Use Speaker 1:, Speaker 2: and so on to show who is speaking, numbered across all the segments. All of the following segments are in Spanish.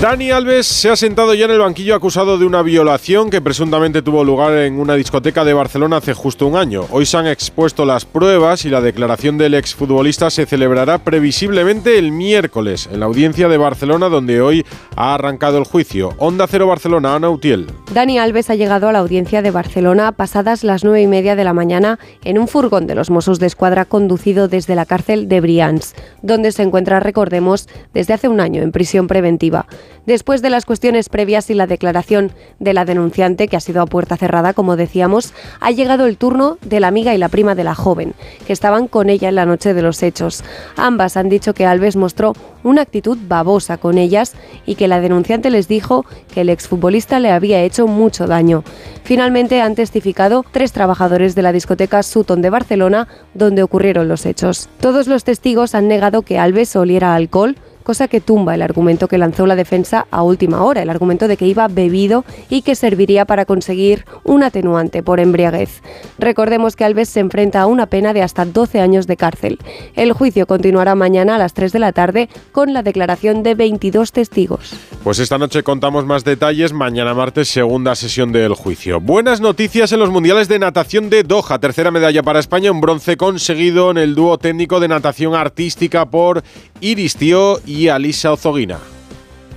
Speaker 1: Dani Alves se ha sentado ya en el banquillo acusado de una violación que presuntamente tuvo lugar en una discoteca de Barcelona hace justo un año. Hoy se han expuesto las pruebas y la declaración del exfutbolista se celebrará previsiblemente el miércoles en la audiencia de Barcelona donde hoy ha arrancado el juicio. Onda Cero Barcelona, Ana Utiel.
Speaker 2: Dani Alves ha llegado a la audiencia de Barcelona pasadas las nueve y media de la mañana en un furgón de los Mossos de Escuadra conducido desde la cárcel de Brians, donde se encuentra, recordemos, desde hace un año en prisión preventiva. Después de las cuestiones previas y la declaración de la denunciante, que ha sido a puerta cerrada, como decíamos, ha llegado el turno de la amiga y la prima de la joven, que estaban con ella en la noche de los hechos. Ambas han dicho que Alves mostró una actitud babosa con ellas y que la denunciante les dijo que el exfutbolista le había hecho mucho daño. Finalmente han testificado tres trabajadores de la discoteca Sutton de Barcelona, donde ocurrieron los hechos. Todos los testigos han negado que Alves oliera alcohol, cosa que tumba el argumento que lanzó la defensa a última hora, el argumento de que iba bebido y que serviría para conseguir un atenuante por embriaguez. Recordemos que Alves se enfrenta a una pena de hasta 12 años de cárcel. El juicio continuará mañana a las 3 de la tarde con la declaración de 22 testigos.
Speaker 1: Pues esta noche contamos más detalles, mañana martes segunda sesión del juicio. Buenas noticias en los Mundiales de Natación de Doha, tercera medalla para España, un bronce conseguido en el dúo técnico de natación artística por Iris Tío y y Alisa Ozoguina.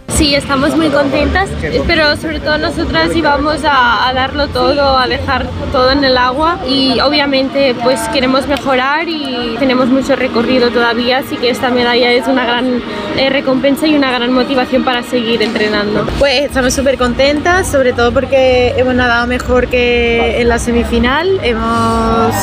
Speaker 3: Sí, estamos muy contentas, pero sobre todo nosotras íbamos a, a, darlo todo, a dejar todo en el agua y obviamente pues queremos mejorar y tenemos mucho recorrido todavía, así que esta medalla es una gran eh, recompensa y una gran motivación para seguir entrenando.
Speaker 4: Pues estamos súper contentas, sobre todo porque hemos nadado mejor que en la semifinal, hemos,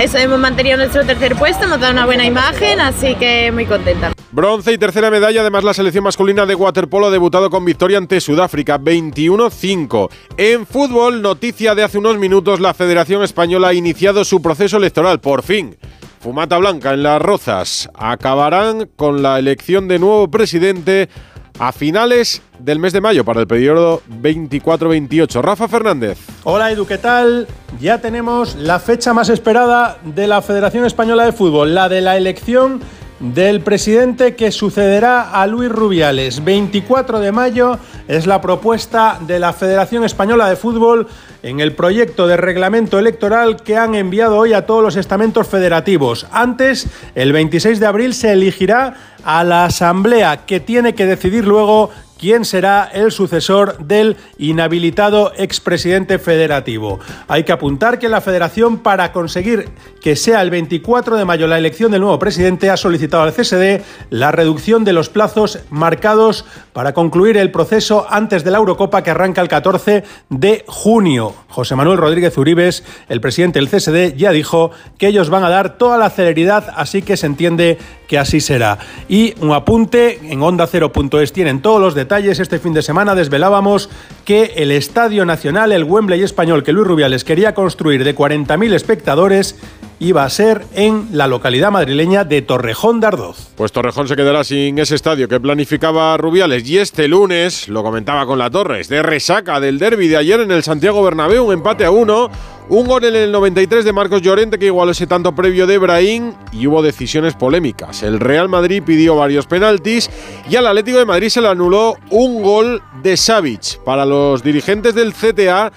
Speaker 4: eso, hemos mantenido nuestro tercer puesto, hemos dado una buena imagen, así que muy contenta.
Speaker 1: Bronce y tercera medalla, además la selección masculina de waterpolo ha debutado con victoria ante Sudáfrica 21-5. En fútbol, noticia de hace unos minutos, la Federación Española ha iniciado su proceso electoral, por fin. Fumata blanca en las rozas. Acabarán con la elección de nuevo presidente a finales del mes de mayo para el periodo 24-28. Rafa Fernández.
Speaker 5: Hola Edu, ¿qué tal? Ya tenemos la fecha más esperada de la Federación Española de Fútbol, la de la elección del presidente que sucederá a Luis Rubiales. 24 de mayo es la propuesta de la Federación Española de Fútbol en el proyecto de reglamento electoral que han enviado hoy a todos los estamentos federativos. Antes, el 26 de abril, se elegirá a la Asamblea que tiene que decidir luego quién será el sucesor del inhabilitado expresidente federativo. Hay que apuntar que la federación, para conseguir que sea el 24 de mayo la elección del nuevo presidente, ha solicitado al CSD la reducción de los plazos marcados para concluir el proceso antes de la Eurocopa que arranca el 14 de junio. José Manuel Rodríguez Uribes, el presidente del CSD, ya dijo que ellos van a dar toda la celeridad, así que se entiende que así será. Y un apunte, en onda0.es tienen todos los detalles este fin de semana desvelábamos que el Estadio Nacional, el Wembley español que Luis Rubiales quería construir de 40.000 espectadores, iba a ser en la localidad madrileña de Torrejón de Ardoz.
Speaker 1: Pues Torrejón se quedará sin ese estadio que planificaba Rubiales y este lunes, lo comentaba con la Torres, de resaca del derby de ayer en el Santiago Bernabéu, un empate a uno, un gol en el 93 de Marcos Llorente que igualó ese tanto previo de Brahim y hubo decisiones polémicas. El Real Madrid pidió varios penaltis y al Atlético de Madrid se le anuló un gol de Savic. Para los dirigentes del CTA,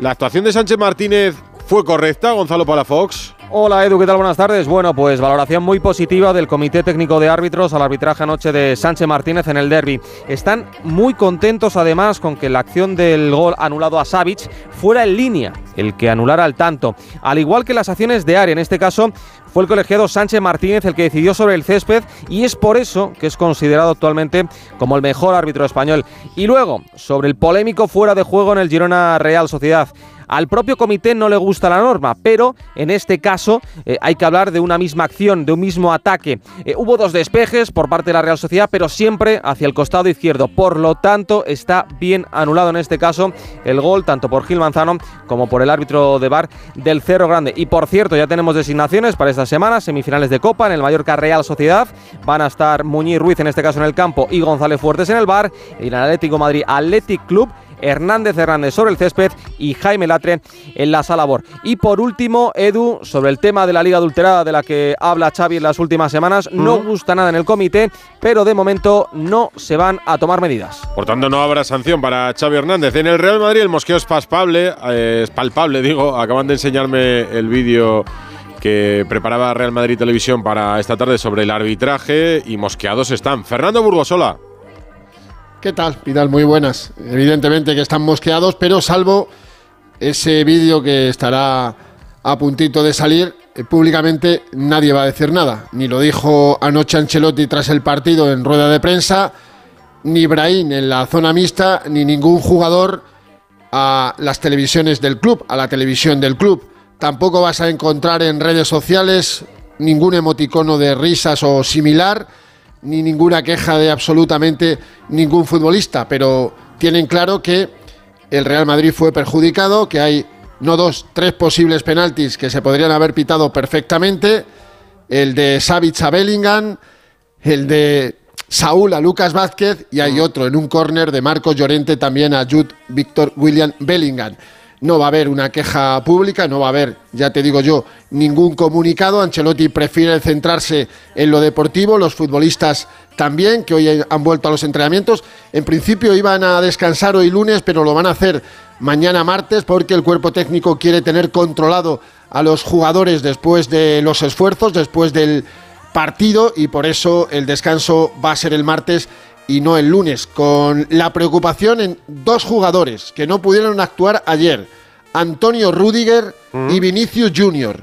Speaker 1: la actuación de Sánchez Martínez fue correcta, Gonzalo Palafox.
Speaker 6: Hola Edu, ¿qué tal? Buenas tardes. Bueno, pues valoración muy positiva del Comité Técnico de Árbitros al arbitraje anoche de Sánchez Martínez en el derby. Están muy contentos además con que la acción del gol anulado a Savic fuera en línea, el que anulara al tanto. Al igual que las acciones de área, en este caso fue el colegiado Sánchez Martínez el que decidió sobre el césped y es por eso que es considerado actualmente como el mejor árbitro español. Y luego, sobre el polémico fuera de juego en el Girona Real Sociedad. Al propio comité no le gusta la norma, pero en este caso eh, hay que hablar de una misma acción, de un mismo ataque. Eh, hubo dos despejes por parte de la Real Sociedad, pero siempre hacia el costado izquierdo. Por lo tanto, está bien anulado en este caso el gol, tanto por Gil Manzano como por el árbitro de bar del Cerro Grande. Y por cierto, ya tenemos designaciones para esta semana, semifinales de Copa en el Mallorca Real Sociedad. Van a estar Muñiz Ruiz en este caso en el campo y González Fuertes en el bar. El Atlético Madrid Athletic Club Hernández Hernández sobre el césped y Jaime Latre en la sala BOR. Y por último, Edu, sobre el tema de la Liga Adulterada de la que habla Xavi en las últimas semanas, no gusta nada en el comité, pero de momento no se van a tomar medidas.
Speaker 1: Por tanto, no habrá sanción para Xavi Hernández. En el Real Madrid el mosqueo es palpable, eh, es palpable, digo. Acaban de enseñarme el vídeo que preparaba Real Madrid Televisión para esta tarde sobre el arbitraje y mosqueados están. Fernando Burgosola.
Speaker 7: ¿Qué tal, Pidal? Muy buenas. Evidentemente que están mosqueados, pero salvo ese vídeo que estará a puntito de salir, eh, públicamente nadie va a decir nada. Ni lo dijo anoche Ancelotti tras el partido en rueda de prensa, ni Brahim en la zona mixta, ni ningún jugador a las televisiones del club, a la televisión del club. Tampoco vas a encontrar en redes sociales ningún emoticono de risas o similar, ni ninguna queja de absolutamente ningún futbolista, pero tienen claro que el Real Madrid fue perjudicado, que hay no dos, tres posibles penaltis que se podrían haber pitado perfectamente, el de Savic a Bellingham, el de Saúl a Lucas Vázquez y hay otro en un córner de Marcos Llorente también a Jude Víctor William Bellingham no va a haber una queja pública, no va a haber, ya te digo yo, ningún comunicado. Ancelotti prefiere centrarse en lo deportivo, los futbolistas también, que hoy han vuelto a los entrenamientos. En principio iban a descansar hoy lunes, pero lo van a hacer mañana martes porque el cuerpo técnico quiere tener controlado a los jugadores después de los esfuerzos, después del partido y por eso el descanso va a ser el martes y no el lunes, con la preocupación en dos jugadores que no pudieron actuar ayer, Antonio Rudiger y mm. Vinicius Junior.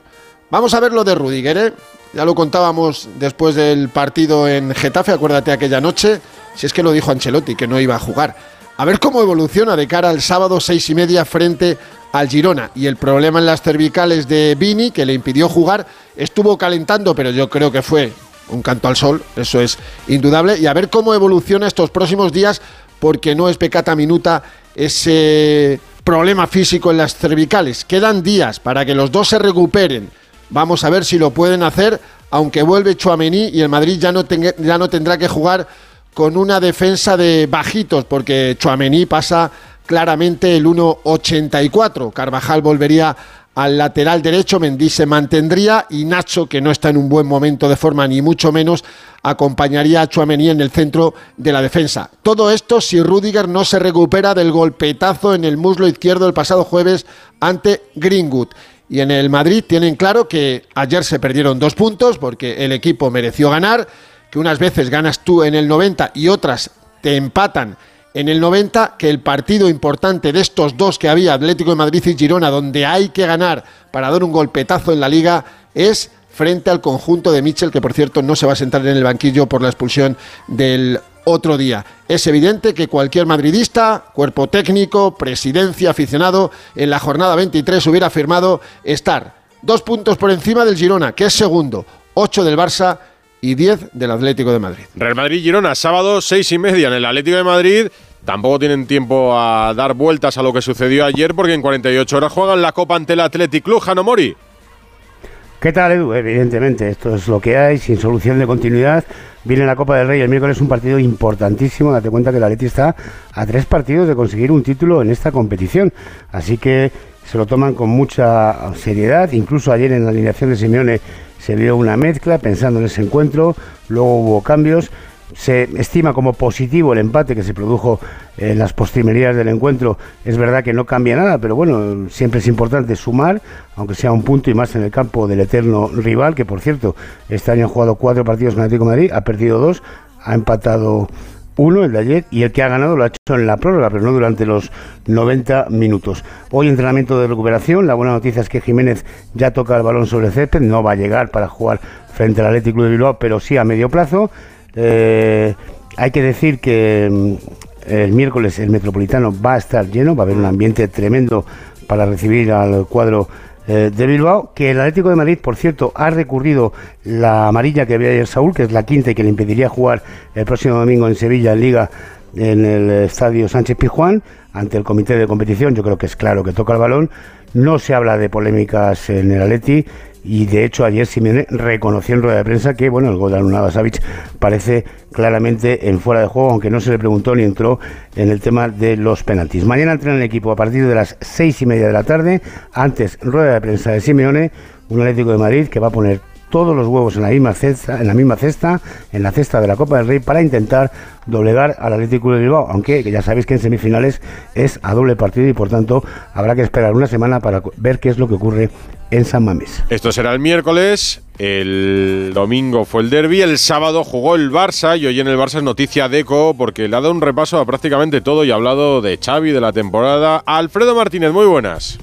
Speaker 7: Vamos a ver lo de Rudiger, ¿eh? Ya lo contábamos después del partido en Getafe, acuérdate aquella noche, si es que lo dijo Ancelotti, que no iba a jugar. A ver cómo evoluciona de cara al sábado seis y media frente al Girona. Y el problema en las cervicales de Vini, que le impidió jugar, estuvo calentando, pero yo creo que fue un canto al sol, eso es indudable, y a ver cómo evoluciona estos próximos días, porque no es pecata minuta ese problema físico en las cervicales. Quedan días para que los dos se recuperen. Vamos a ver si lo pueden hacer, aunque vuelve Chuamení y el Madrid ya no, ya no tendrá que jugar con una defensa de bajitos, porque Chuamení pasa claramente el 1.84. Carvajal volvería al lateral derecho, Mendy se mantendría y Nacho, que no está en un buen momento de forma ni mucho menos, acompañaría a Chuamení en el centro de la defensa. Todo esto si Rudiger no se recupera del golpetazo en el muslo izquierdo el pasado jueves ante Greenwood. Y en el Madrid tienen claro que ayer se perdieron dos puntos porque el equipo mereció ganar, que unas veces ganas tú en el 90 y otras te empatan en el 90 que el partido importante de estos dos que había, Atlético de Madrid y Girona, donde hay que ganar para dar un golpetazo en la liga, es frente al conjunto de Mitchell, que por cierto no se va a sentar en el banquillo por la expulsión del otro día. Es evidente que cualquier madridista, cuerpo técnico, presidencia, aficionado, en la jornada 23 hubiera firmado estar dos puntos por encima del Girona, que es segundo, ocho del Barça y 10 del Atlético de Madrid.
Speaker 1: Real Madrid-Girona, sábado seis y media en el Atlético de Madrid. Tampoco tienen tiempo a dar vueltas a lo que sucedió ayer porque en 48 horas juegan la Copa ante el Athletic Club, Mori.
Speaker 8: ¿Qué tal, Edu? Evidentemente, esto es lo que hay, sin solución de continuidad. Viene la Copa del Rey el miércoles, un partido importantísimo. Date cuenta que el Atleti está a tres partidos de conseguir un título en esta competición. Así que se lo toman con mucha seriedad. Incluso ayer en la alineación de Simeone se vio una mezcla pensando en ese encuentro, luego hubo cambios. Se estima como positivo el empate que se produjo en las postrimerías del encuentro. Es verdad que no cambia nada, pero bueno, siempre es importante sumar, aunque sea un punto y más en el campo del eterno rival, que por cierto, este año ha jugado cuatro partidos con Atlético Madrid, ha perdido dos, ha empatado uno, el de ayer, y el que ha ganado lo ha hecho en la prórroga, pero no durante los 90 minutos. Hoy entrenamiento de recuperación, la buena noticia es que Jiménez ya toca el balón sobre césped, no va a llegar para jugar frente al Atlético de Bilbao, pero sí a medio plazo. Eh, hay que decir que mm, el miércoles el Metropolitano va a estar lleno, va a haber un ambiente tremendo para recibir al cuadro eh, de Bilbao, que el Atlético de Madrid, por cierto, ha recurrido la amarilla que había ayer Saúl, que es la quinta y que le impediría jugar el próximo domingo en Sevilla en Liga en el estadio Sánchez Pijuán ante el comité de competición. Yo creo que es claro que toca el balón. No se habla de polémicas en el Atleti y de hecho ayer Simeone reconoció en rueda de prensa que bueno el gol de Alunada Savic parece claramente en fuera de juego, aunque no se le preguntó ni entró en el tema de los penaltis. Mañana entrena el equipo a partir de las seis y media de la tarde, antes rueda de prensa de Simeone, un Atlético de Madrid que va a poner todos los huevos en la misma cesta, en la misma cesta, en la cesta de la Copa del Rey para intentar doblegar al Atlético de Bilbao, aunque ya sabéis que en semifinales es a doble partido y por tanto habrá que esperar una semana para ver qué es lo que ocurre en San Mamés.
Speaker 1: Esto será el miércoles, el domingo fue el derby, el sábado jugó el Barça y hoy en el Barça es noticia de Eco porque le ha dado un repaso a prácticamente todo y ha hablado de Xavi, de la temporada. Alfredo Martínez, muy buenas.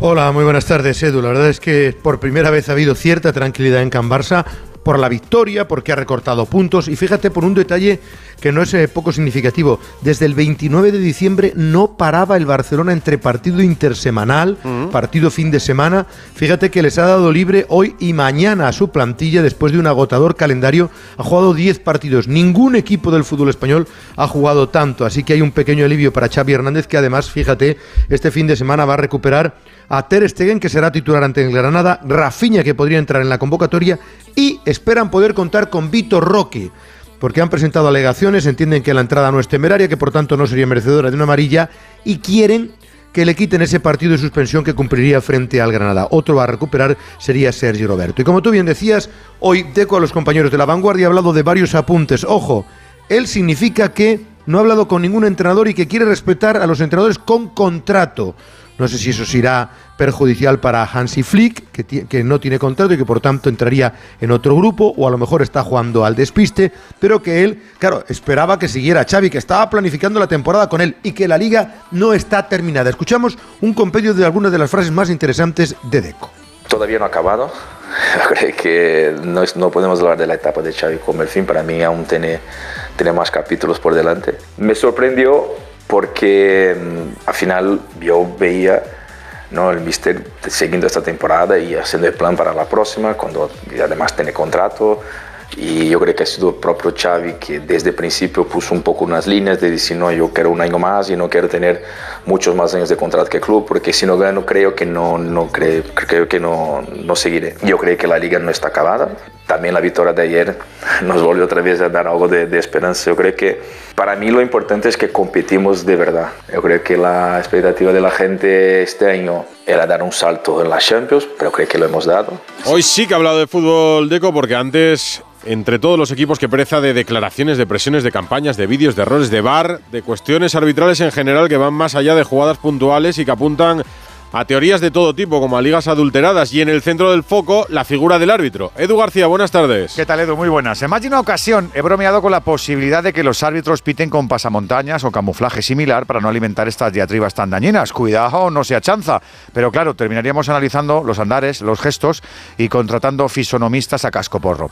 Speaker 9: Hola, muy buenas tardes, Edu. La verdad es que por primera vez ha habido cierta tranquilidad en Can Barça por la victoria, porque ha recortado puntos y fíjate por un detalle que no es eh, poco significativo. Desde el 29 de diciembre no paraba el Barcelona entre partido intersemanal, partido fin de semana. Fíjate que les ha dado libre hoy y mañana a su plantilla después de un agotador calendario. Ha jugado 10 partidos. Ningún equipo del fútbol español ha jugado tanto, así que hay un pequeño alivio para Xavi Hernández que además, fíjate, este fin de semana va a recuperar a Ter Stegen, que será titular ante el Granada, Rafinha, que podría entrar en la convocatoria, y esperan poder contar con Vitor Roque, porque han presentado alegaciones, entienden que la entrada no es temeraria, que por tanto no sería merecedora de una amarilla, y quieren que le quiten ese partido de suspensión que cumpliría frente al Granada. Otro a recuperar sería Sergio Roberto. Y como tú bien decías, hoy Deco a los compañeros de la vanguardia ha hablado de varios apuntes. Ojo, él significa que no ha hablado con ningún entrenador y que quiere respetar a los entrenadores con contrato. No sé si eso será perjudicial para Hansi Flick, que, no tiene contrato y que por tanto entraría en otro grupo, o a lo mejor está jugando al despiste, pero que él, claro, esperaba que siguiera Xavi, que estaba planificando la temporada con él y que la liga no está terminada. Escuchamos un compendio de algunas de las frases más interesantes de Deco.
Speaker 10: Todavía no ha acabado. Creo que no, no, podemos hablar de la etapa de Xavi como el fin. Para mí aún tiene, tiene más capítulos por delante. Me sorprendió porque al final yo veía ¿no? el Mister siguiendo esta temporada y haciendo el plan para la próxima, cuando además tiene contrato. Y yo creo que ha sido el propio Xavi que desde el principio puso un poco unas líneas de decir, no, yo quiero un año más y no quiero tener muchos más años de contrato que el club, porque si no gano creo que no, no, creo, creo que no, no seguiré. Yo creo que la liga no está acabada. También la victoria de ayer nos volvió otra vez a dar algo de, de esperanza. Yo creo que para mí lo importante es que competimos de verdad. Yo creo que la expectativa de la gente este año era dar un salto en la Champions, pero creo que lo hemos dado.
Speaker 1: Hoy sí que ha hablado de fútbol, Deco, porque antes entre todos los equipos que pereza de declaraciones, de presiones, de campañas, de vídeos, de errores, de bar, de cuestiones arbitrales en general que van más allá de jugadas puntuales y que apuntan a teorías de todo tipo, como a ligas adulteradas, y en el centro del foco, la figura del árbitro. Edu García, buenas tardes.
Speaker 11: ¿Qué tal, Edu? Muy buenas. En más de una ocasión he bromeado con la posibilidad de que los árbitros piten con pasamontañas o camuflaje similar para no alimentar estas diatribas tan dañinas. Cuidado, no sea chanza. Pero claro, terminaríamos analizando los andares, los gestos y contratando fisonomistas a casco porro.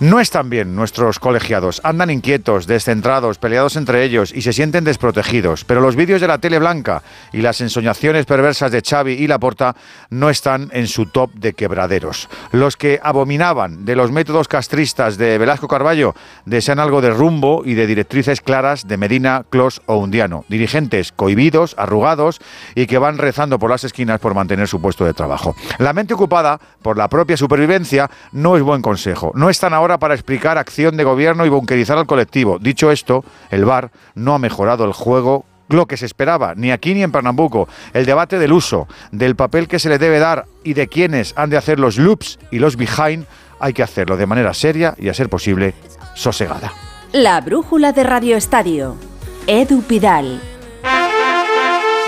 Speaker 11: No están bien nuestros colegiados. Andan inquietos, descentrados, peleados entre ellos y se sienten desprotegidos. Pero los vídeos de la tele blanca y las ensoñaciones perversas de Xavi y Laporta no están en su top de quebraderos. Los que abominaban de los métodos castristas de Velasco Carballo desean algo de rumbo y de directrices claras de Medina, Clos o Undiano. Dirigentes cohibidos, arrugados y que van rezando por las esquinas por mantener su puesto de trabajo. La mente ocupada por la propia supervivencia no es buen consejo. No están ahora para explicar acción de gobierno y bunkerizar al colectivo. Dicho esto, el VAR no ha mejorado el juego lo que se esperaba, ni aquí ni en Pernambuco. El debate del uso, del papel que se le debe dar y de quiénes han de hacer los loops y los behind, hay que hacerlo de manera seria y, a ser posible, sosegada.
Speaker 12: La brújula de Radio Estadio. Edu Pidal.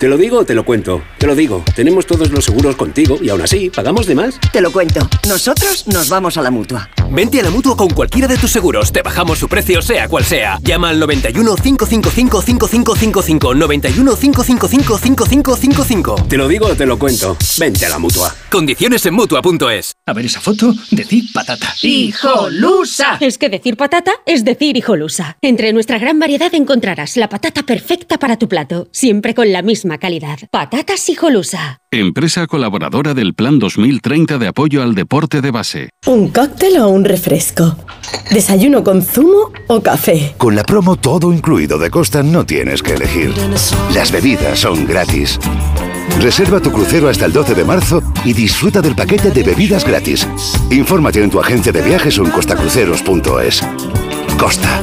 Speaker 13: ¿Te lo digo o te lo cuento? Te lo digo. Tenemos todos los seguros contigo y aún así, ¿pagamos de más?
Speaker 14: Te lo cuento. Nosotros nos vamos a la mutua.
Speaker 15: Vente a la mutua con cualquiera de tus seguros. Te bajamos su precio, sea cual sea. Llama al 91 555 5555. 91 555 5555.
Speaker 13: Te lo digo o te lo cuento. Vente a la mutua.
Speaker 15: Condiciones en mutua.es.
Speaker 16: A ver esa foto, decir patata.
Speaker 17: ¡Hijolusa! Es que decir patata es decir hijolusa. Entre nuestra gran variedad encontrarás la patata perfecta para tu plato, siempre con la misma calidad. Patatas hijolusa.
Speaker 18: Empresa colaboradora del Plan 2030 de apoyo al deporte de base.
Speaker 19: ¿Un cóctel o un refresco? ¿Desayuno con zumo o café?
Speaker 20: Con la promo todo incluido de Costa no tienes que elegir. Las bebidas son gratis. Reserva tu crucero hasta el 12 de marzo y disfruta del paquete de bebidas gratis. Infórmate en tu agencia de viajes o en costacruceros.es. Costa.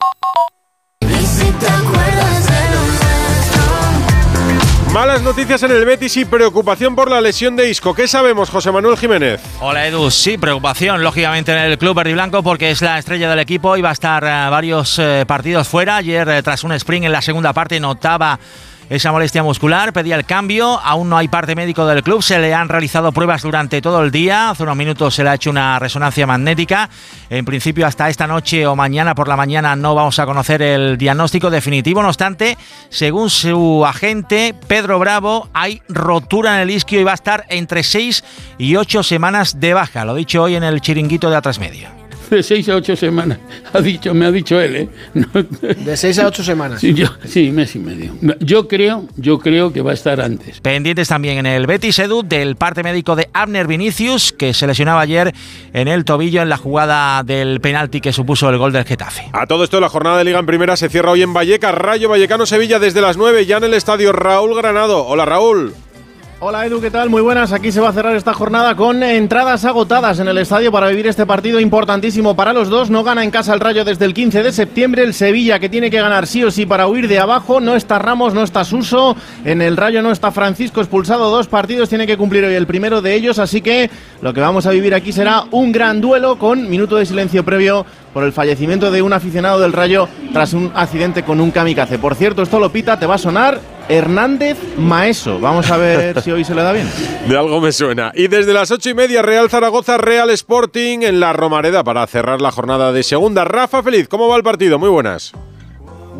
Speaker 1: Malas noticias en el Betis y preocupación por la lesión de Isco. ¿Qué sabemos, José Manuel Jiménez?
Speaker 21: Hola Edu, sí, preocupación lógicamente en el club verde blanco porque es la estrella del equipo y va a estar eh, varios eh, partidos fuera. Ayer eh, tras un sprint en la segunda parte notaba esa molestia muscular, pedía el cambio, aún no hay parte médico del club, se le han realizado pruebas durante todo el día, hace unos minutos se le ha hecho una resonancia magnética, en principio hasta esta noche o mañana por la mañana no vamos a conocer el diagnóstico definitivo, no obstante, según su agente Pedro Bravo, hay rotura en el isquio y va a estar entre 6 y 8 semanas de baja, lo dicho hoy en el chiringuito de Atrás Media
Speaker 22: de seis a ocho semanas. Ha dicho, me ha dicho él, ¿eh?
Speaker 23: De seis a ocho semanas.
Speaker 22: Sí, yo, sí, mes y medio. Yo creo, yo creo que va a estar antes.
Speaker 21: Pendientes también en el Betis Edu del parte médico de Abner Vinicius, que se lesionaba ayer en el tobillo en la jugada del penalti que supuso el gol del Getafe.
Speaker 1: A todo esto, la jornada de Liga en Primera se cierra hoy en Vallecas. Rayo Vallecano Sevilla desde las 9, ya en el estadio Raúl Granado. Hola Raúl.
Speaker 24: Hola Edu, ¿qué tal? Muy buenas. Aquí se va a cerrar esta jornada con entradas agotadas en el estadio para vivir este partido importantísimo para los dos. No gana en casa el Rayo desde el 15 de septiembre. El Sevilla que tiene que ganar sí o sí para huir de abajo. No está Ramos, no está Suso. En el Rayo no está Francisco expulsado. Dos partidos tiene que cumplir hoy el primero de ellos. Así que lo que vamos a vivir aquí será un gran duelo con minuto de silencio previo por el fallecimiento de un aficionado del Rayo tras un accidente con un kamikaze. Por cierto, esto lo pita, te va a sonar Hernández Maeso. Vamos a ver si hoy se le da bien.
Speaker 1: De algo me suena. Y desde las ocho y media, Real Zaragoza, Real Sporting en la Romareda para cerrar la jornada de segunda. Rafa Feliz, ¿cómo va el partido? Muy buenas.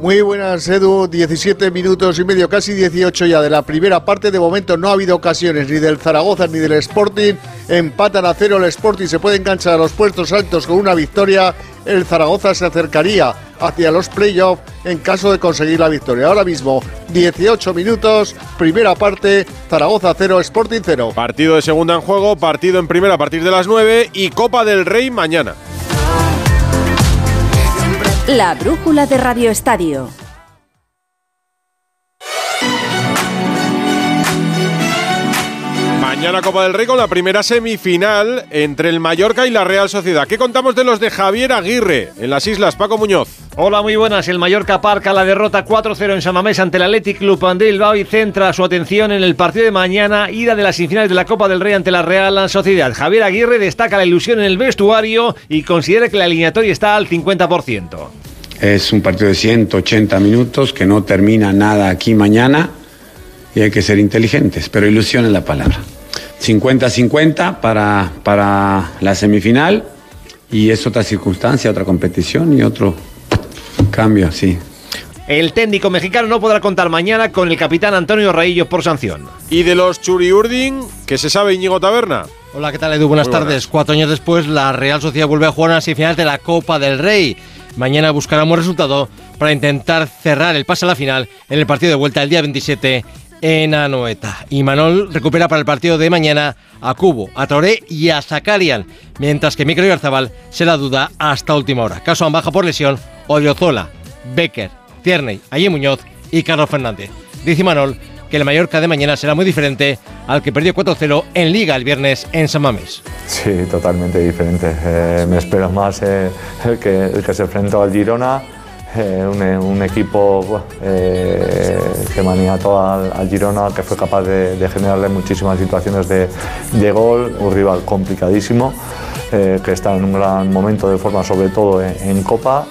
Speaker 7: Muy buenas, Edu. 17 minutos y medio, casi 18 ya de la primera parte. De momento no ha habido ocasiones ni del Zaragoza ni del Sporting. Empatan a cero el Sporting, se puede enganchar a los puestos altos con una victoria. El Zaragoza se acercaría hacia los playoffs en caso de conseguir la victoria. Ahora mismo, 18 minutos, primera parte, Zaragoza 0, Sporting 0.
Speaker 1: Partido de segunda en juego, partido en primera a partir de las 9 y Copa del Rey mañana.
Speaker 12: La brújula de Radio Estadio.
Speaker 1: Mañana Copa del Rey con la primera semifinal entre el Mallorca y la Real Sociedad. ¿Qué contamos de los de Javier Aguirre en las Islas? Paco Muñoz.
Speaker 25: Hola, muy buenas. El Mallorca parca la derrota 4-0 en San Mamés ante el Athletic Club de Bilbao y centra su atención en el partido de mañana, ida de las semifinales de la Copa del Rey ante la Real Sociedad. Javier Aguirre destaca la ilusión en el vestuario y considera que la alineatoria está al 50%.
Speaker 26: Es un partido de 180 minutos que no termina nada aquí mañana y hay que ser inteligentes, pero ilusión es la palabra. 50-50 para, para la semifinal y es otra circunstancia, otra competición y otro cambio, sí.
Speaker 25: El técnico mexicano no podrá contar mañana con el capitán Antonio Raillo por sanción.
Speaker 1: ¿Y de los Churiurdin, qué se sabe Íñigo Taberna?
Speaker 27: Hola, ¿qué tal Edu? Buenas, tardes. Cuatro años después, la Real Sociedad vuelve a jugar una semifinal de la Copa del Rey. Mañana buscaremos resultado para intentar cerrar el pase a la final en el partido de vuelta el día 27 en Anoeta. Y Manol recupera para el partido de mañana a Cubo, a Toré y a Sakarian, mientras que Micro Garzabal se la duda hasta última hora. Caso baja por lesión Odiozola, Becker, Tierney, Ayé Muñoz y Carlos Fernández. Dice Manol que el Mallorca de mañana será muy diferente al que perdió 4-0 en Liga el viernes en San Mamés.
Speaker 28: Sí, totalmente diferente. Eh, me espero más eh, el, que, el que se enfrentó al Girona. Eh, un, un, equipo eh, que maniató al, al, Girona, que fue capaz de, generarle muchísimas situaciones de, gol, un rival complicadísimo, eh, que está en un gran momento de forma, sobre todo en, Copa,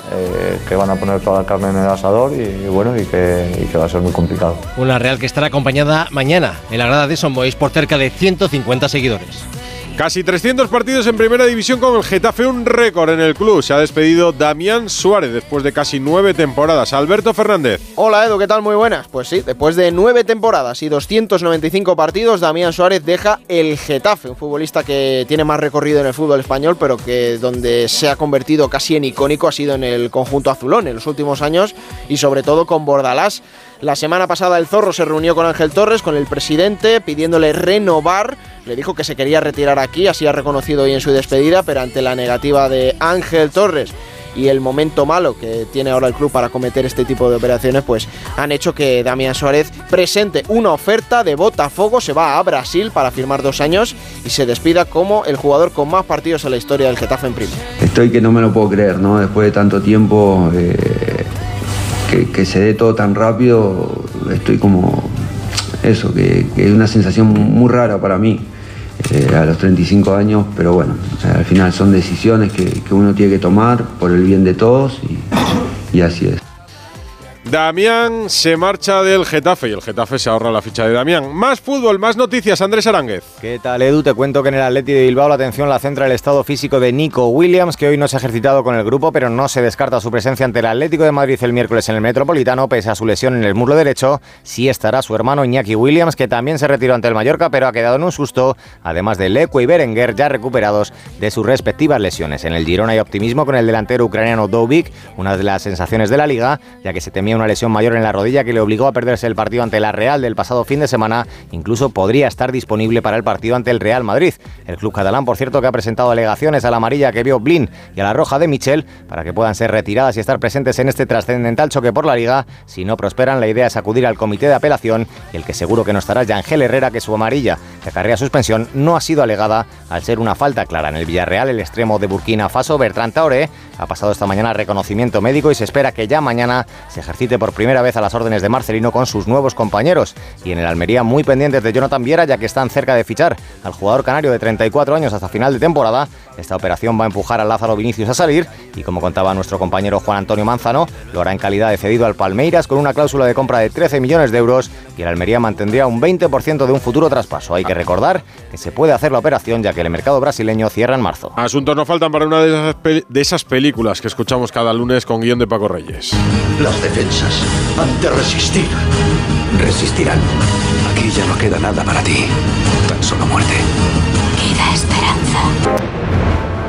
Speaker 28: que van a poner toda la carne en el asador y, y bueno, y que, y que, va a ser muy complicado.
Speaker 27: Una Real que estará acompañada mañana en la grada de Son Boys por cerca de 150 seguidores.
Speaker 1: Casi 300 partidos en primera división con el Getafe, un récord en el club. Se ha despedido Damián Suárez después de casi nueve temporadas. Alberto Fernández.
Speaker 23: Hola Edu, ¿qué tal? Muy buenas. Pues sí, después de nueve temporadas y 295 partidos, Damián Suárez deja el Getafe, un futbolista que tiene más recorrido en el fútbol español, pero que donde se ha convertido casi en icónico ha sido en el conjunto azulón en los últimos años y sobre todo con Bordalás. La semana pasada el Zorro se reunió con Ángel Torres, con el presidente, pidiéndole renovar. Le dijo que se quería retirar aquí, así ha reconocido hoy en su despedida, pero ante la negativa de Ángel Torres y el momento malo que tiene ahora el club para cometer este tipo de operaciones, pues han hecho que Damián Suárez presente una oferta de Botafogo, se va a Brasil para firmar dos años y se despida como el jugador con más partidos en la historia del Getafe en Prima.
Speaker 29: Estoy que no me lo puedo creer, ¿no? Después de tanto tiempo... Eh que, se dé todo tan rápido, estoy como eso, que, es una sensación muy rara para mí eh, a los 35 años, pero bueno, al final son decisiones que, uno tiene que tomar por el bien de todos y así es.
Speaker 1: Damián se marcha del Getafe y el Getafe se ahorra la ficha de Damián. Más fútbol, más noticias, Andrés Aránguez.
Speaker 30: ¿Qué tal, Edu? Te cuento que en el Atleti de Bilbao la atención la centra el estado físico de Nico Williams, que hoy no se ha ejercitado con el grupo, pero no se descarta su presencia ante el Atlético de Madrid el miércoles en el Metropolitano, pese a su lesión en el muslo derecho. Sí estará su hermano Iñaki Williams, que también se retiró ante el Mallorca, pero ha quedado en un susto, además de Leco y Berenguer, ya recuperados de sus respectivas lesiones. En el Girona hay optimismo con el delantero ucraniano Dovik, una de las sensaciones de la liga, ya que se temía una lesión mayor en la rodilla que le obligó a perderse el partido ante la Real del pasado fin de semana, incluso podría estar disponible para el partido ante el Real Madrid. El club catalán, por cierto, que ha presentado alegaciones a la amarilla que vio Blin y a la roja de Michel para que puedan ser retiradas y estar presentes en este trascendental choque por la liga. Si no prosperan, la idea es acudir al comité de apelación y el que seguro que no estará es Ángel Herrera, que su amarilla, que acarrea suspensión, no ha sido alegada al ser una falta clara. En el Villarreal, el extremo de Burkina Faso, Bertrand Taoré, ha pasado esta mañana reconocimiento médico y se espera que ya mañana se ejercite por primera vez a las órdenes de Marcelino con sus nuevos compañeros. Y en el Almería muy pendientes de Jonathan Viera ya que están cerca de fichar al jugador canario de 34 años hasta final de temporada. Esta operación va a empujar a Lázaro Vinicius a salir y como contaba nuestro compañero Juan Antonio Manzano, lo hará en calidad de cedido al Palmeiras con una cláusula de compra de 13 millones de euros y el Almería mantendría un 20% de un futuro traspaso. Hay que recordar que se puede hacer la operación ya que el mercado brasileño cierra en marzo.
Speaker 1: Asuntos no faltan para una de esas, de esas películas que escuchamos cada lunes con guion de Paco Reyes.
Speaker 31: Las defensas han de resistir.
Speaker 32: Resistirán. Aquí ya no queda nada para ti. Tan solo muerte.
Speaker 33: Queda esperanza.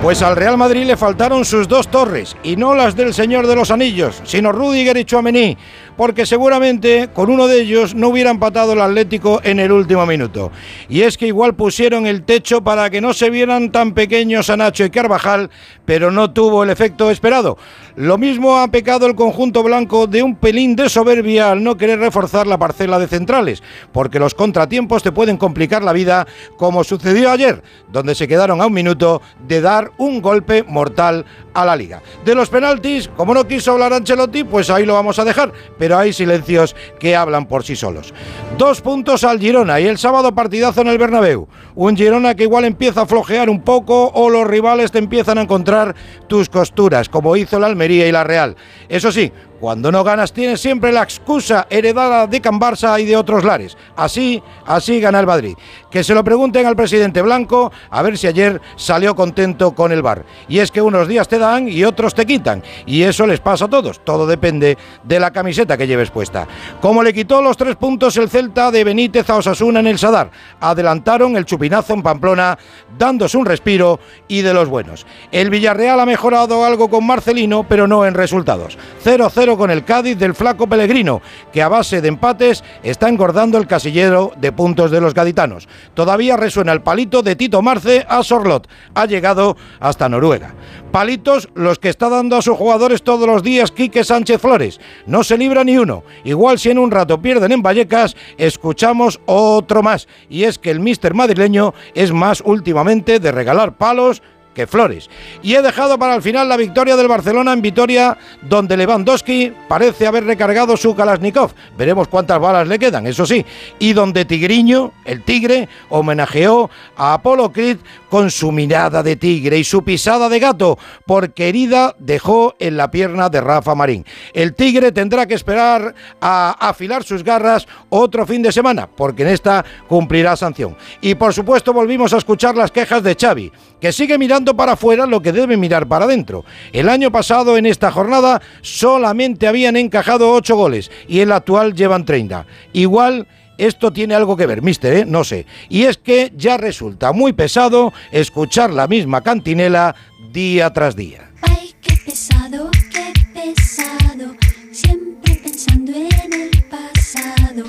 Speaker 34: Pues al Real Madrid le faltaron sus dos torres, y no las del Señor de los Anillos, sino Rudiger y Chouameni, porque seguramente con uno de ellos no hubiera empatado el Atlético en el último minuto. Y es que igual pusieron el techo para que no se vieran tan pequeños a Nacho y Carvajal, pero no tuvo el efecto esperado. Lo mismo ha pecado el conjunto blanco de un pelín de soberbia al no querer reforzar la parcela de centrales, porque los contratiempos te pueden complicar la vida, como sucedió ayer, donde se quedaron a un minuto de dar un golpe mortal a la liga. De los penaltis, como no quiso hablar Ancelotti, pues ahí lo vamos a dejar, pero hay silencios que hablan por sí solos. Dos puntos al Girona y el sábado partidazo en el Bernabéu. Un Girona que igual empieza a flojear un poco o los rivales te empiezan a encontrar tus costuras, como hizo la Almería y la Real. Eso sí, cuando no ganas tienes siempre la excusa heredada de Can Barça y de otros lares. Así, así gana el Madrid. Que se lo pregunten al presidente Blanco a ver si ayer salió contento con el bar. Y es que unos días te dan y otros te quitan. Y eso les pasa a todos. Todo depende de la camiseta que lleves puesta. Como le quitó los tres puntos el Celta de Benítez a Osasuna en el Sadar. Adelantaron el chupinazo en Pamplona, dándose un respiro y de los buenos. El Villarreal ha mejorado algo con Marcelino, pero no en resultados. 0-0 con el Cádiz del flaco Pellegrino, que a base de empates está engordando el casillero de puntos de los gaditanos. Todavía resuena el palito de Tito Marce a Sorlot. Ha llegado hasta Noruega. Palitos los que está dando a sus jugadores todos los días Quique Sánchez Flores. No se libra ni uno. Igual si en un rato pierden en Vallecas, escuchamos otro más. Y es que el míster madrileño es más últimamente de regalar palos que flores. Y he dejado para el final la victoria del Barcelona en Vitoria, donde Lewandowski parece haber recargado su Kalashnikov. Veremos cuántas balas le quedan, eso sí. Y donde Tigriño, el tigre, homenajeó a Apolo Creed con su mirada de tigre y su pisada de gato, porque herida dejó en la pierna de Rafa Marín. El tigre tendrá que esperar a afilar sus garras otro fin de semana, porque en esta cumplirá sanción. Y por supuesto volvimos a escuchar las quejas de Xavi, que sigue mirando para afuera lo que debe mirar para adentro. El año pasado en esta jornada solamente habían encajado 8 goles y el actual llevan 30. Igual esto tiene algo que ver, mister, ¿eh? no sé. Y es que ya resulta muy pesado escuchar la misma cantinela día tras día.
Speaker 33: Ay, qué pesado, qué pesado, siempre pensando en el pasado.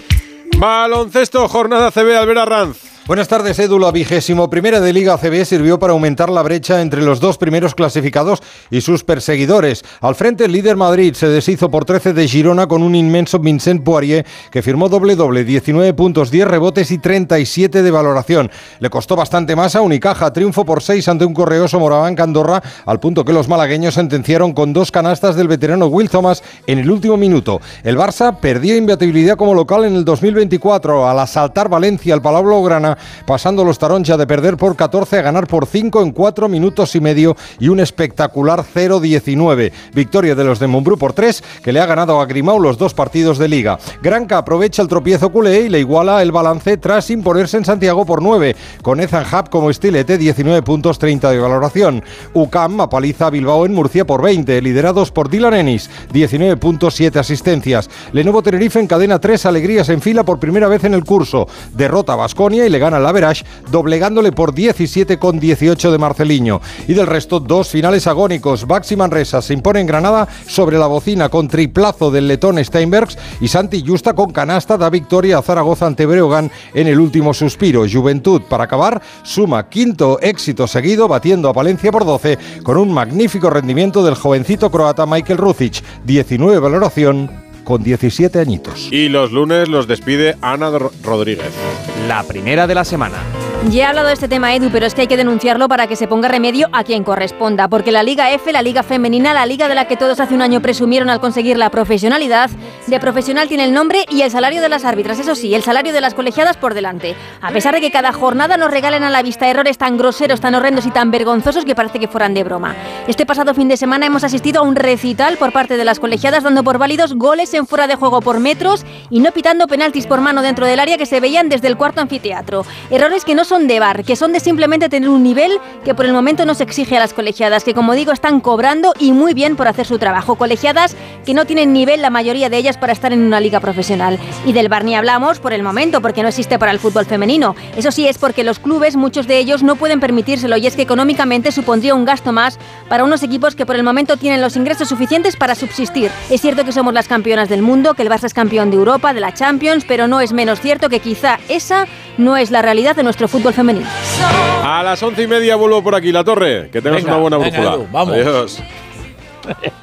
Speaker 1: Baloncesto, jornada CB Albera Ranz.
Speaker 35: Buenas tardes, Edu. La vigésimo primera de Liga CB sirvió para aumentar la brecha entre los dos primeros clasificados y sus perseguidores. Al frente, el líder Madrid se deshizo por 13 de Girona con un inmenso Vincent Poirier que firmó doble-doble, 19 puntos, 10 rebotes y 37 de valoración. Le costó bastante más a Unicaja, triunfo por 6 ante un correoso Moraván Candorra, al punto que los malagueños sentenciaron con dos canastas del veterano Will Thomas en el último minuto. El Barça perdió imbatibilidad como local en el 2024 al asaltar Valencia al Palau Blaugrana pasando los Taroncha de perder por 14 a ganar por 5 en 4 minutos y medio y un espectacular 0-19. Victoria de los de Mumbrú por 3, que le ha ganado a Grimau los dos partidos de liga. Granca aprovecha el tropiezo culé y le iguala el balance tras imponerse en Santiago por 9, con Ethan Hub como estilete 19 puntos 30 de valoración. UCAM apaliza a Bilbao en Murcia por 20, liderados por Dylan Ennis, 19 puntos 7 asistencias. Lenovo Tenerife encadena 3 alegrías en fila por primera vez en el curso. Derrota a Basconia y le gana la Verage, doblegándole por 17 con 18 de Marceliño. Y del resto, dos finales agónicos. Baxi Manresa se impone en Granada sobre la bocina con triplazo del letón Steinbergs y Santi Justa con canasta da victoria a Zaragoza ante Breogán en el último suspiro. Juventud, para acabar, suma quinto éxito seguido batiendo a Valencia por 12 con un magnífico rendimiento del jovencito croata Michael Rucic. 19 valoración con 17 añitos.
Speaker 1: Y los lunes los despide Ana Rodríguez.
Speaker 36: La primera de la semana.
Speaker 37: Ya he hablado de este tema, Edu, pero es que hay que denunciarlo para que se ponga remedio a quien corresponda, porque la Liga F, la Liga Femenina, la liga de la que todos hace un año presumieron al conseguir la profesionalidad, de profesional tiene el nombre y el salario de las árbitras, eso sí, el salario de las colegiadas por delante. A pesar de que cada jornada nos regalen a la vista errores tan groseros, tan horrendos y tan vergonzosos que parece que fueran de broma. Este pasado fin de semana hemos asistido a un recital por parte de las colegiadas dando por válidos goles en fuera de juego por metros y no pitando penaltis por mano dentro del área que se veían desde el cuarto anfiteatro. Errores que no son de bar, que son de simplemente tener un nivel que por el momento no se exige a las colegiadas, que como digo están cobrando y muy bien por hacer su trabajo. Colegiadas que no tienen nivel la mayoría de ellas para estar en una liga profesional. Y del bar ni hablamos por el momento, porque no existe para el fútbol femenino. Eso sí es porque los clubes, muchos de ellos, no pueden permitírselo y es que económicamente supondría un gasto más para unos equipos que por el momento tienen los ingresos suficientes para subsistir. Es cierto que somos las campeonas del mundo, que el Barça es campeón de Europa, de la Champions, pero no es menos cierto que quizá esa no es la realidad de nuestro fútbol femenino.
Speaker 1: A las once y media vuelvo por aquí, La Torre. Que tengas
Speaker 24: Venga,
Speaker 1: una buena
Speaker 24: venga,
Speaker 1: brújula.
Speaker 24: Edu, vamos.
Speaker 1: Adiós.